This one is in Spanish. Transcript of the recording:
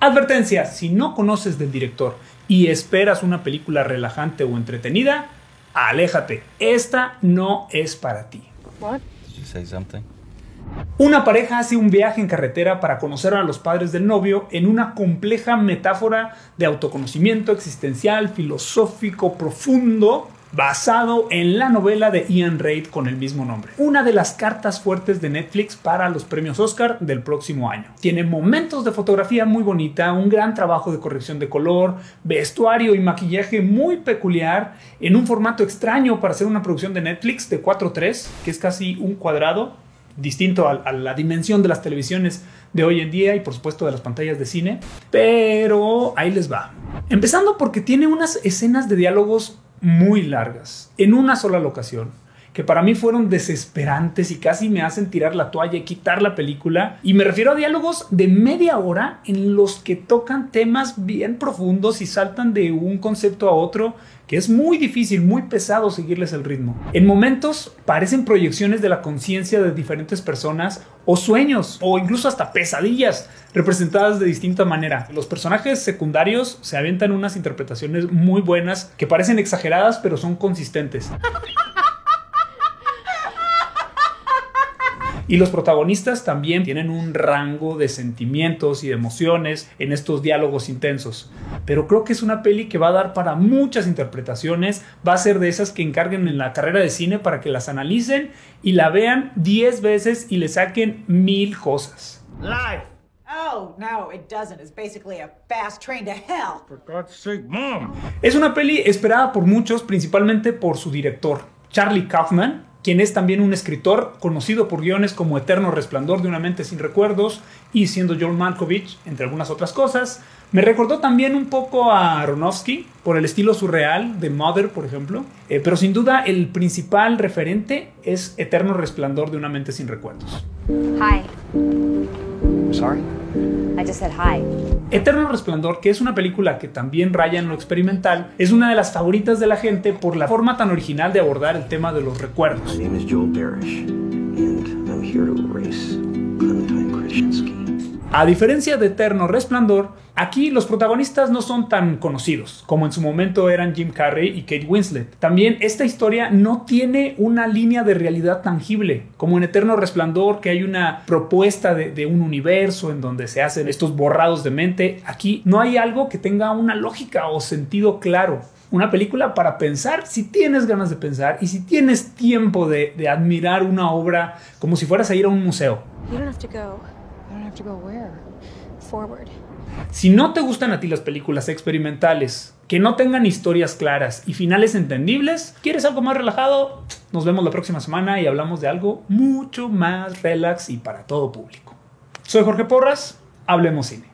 Advertencia, si no conoces del director y esperas una película relajante o entretenida, aléjate. Esta no es para ti. Una pareja hace un viaje en carretera para conocer a los padres del novio en una compleja metáfora de autoconocimiento existencial, filosófico, profundo, basado en la novela de Ian Reid con el mismo nombre. Una de las cartas fuertes de Netflix para los premios Oscar del próximo año. Tiene momentos de fotografía muy bonita, un gran trabajo de corrección de color, vestuario y maquillaje muy peculiar, en un formato extraño para hacer una producción de Netflix de 4.3, que es casi un cuadrado, distinto a, a la dimensión de las televisiones de hoy en día y por supuesto de las pantallas de cine. Pero ahí les va. Empezando porque tiene unas escenas de diálogos muy largas, en una sola locación, que para mí fueron desesperantes y casi me hacen tirar la toalla y quitar la película. Y me refiero a diálogos de media hora en los que tocan temas bien profundos y saltan de un concepto a otro que es muy difícil, muy pesado seguirles el ritmo. En momentos parecen proyecciones de la conciencia de diferentes personas o sueños o incluso hasta pesadillas representadas de distinta manera. Los personajes secundarios se avientan unas interpretaciones muy buenas que parecen exageradas pero son consistentes. Y los protagonistas también tienen un rango de sentimientos y de emociones en estos diálogos intensos. Pero creo que es una peli que va a dar para muchas interpretaciones, va a ser de esas que encarguen en la carrera de cine para que las analicen y la vean 10 veces y le saquen mil cosas. Live. Oh, no, it doesn't. It's basically a fast train to hell. For God's sake, mom. Es una peli esperada por muchos, principalmente por su director, Charlie Kaufman, quien es también un escritor conocido por guiones como Eterno Resplandor de una mente sin recuerdos y siendo John Malkovich, entre algunas otras cosas. Me recordó también un poco a Aronofsky por el estilo surreal de Mother, por ejemplo, eh, pero sin duda el principal referente es Eterno Resplandor de una mente sin recuerdos. Hi. Sorry. I just said hi. Eterno Resplandor, que es una película que también raya en lo experimental, es una de las favoritas de la gente por la forma tan original de abordar el tema de los recuerdos. My name is Joel Parrish, and I'm here to erase Clementine Krasinski. A diferencia de Eterno Resplandor, aquí los protagonistas no son tan conocidos como en su momento eran Jim Carrey y Kate Winslet. También esta historia no tiene una línea de realidad tangible, como en Eterno Resplandor que hay una propuesta de, un universo en donde se hacen estos borrados de mente. Aquí no hay algo que tenga una lógica o sentido claro una película para pensar si tienes ganas de pensar y si tienes tiempo de, de admirar una obra como si fueras a ir a un museo. Si no te gustan a ti las películas experimentales, que no tengan historias claras y finales entendibles, ¿quieres algo más relajado? Nos vemos la próxima semana y hablamos de algo mucho más relax y para todo público. Soy Jorge Porras, hablemos cine.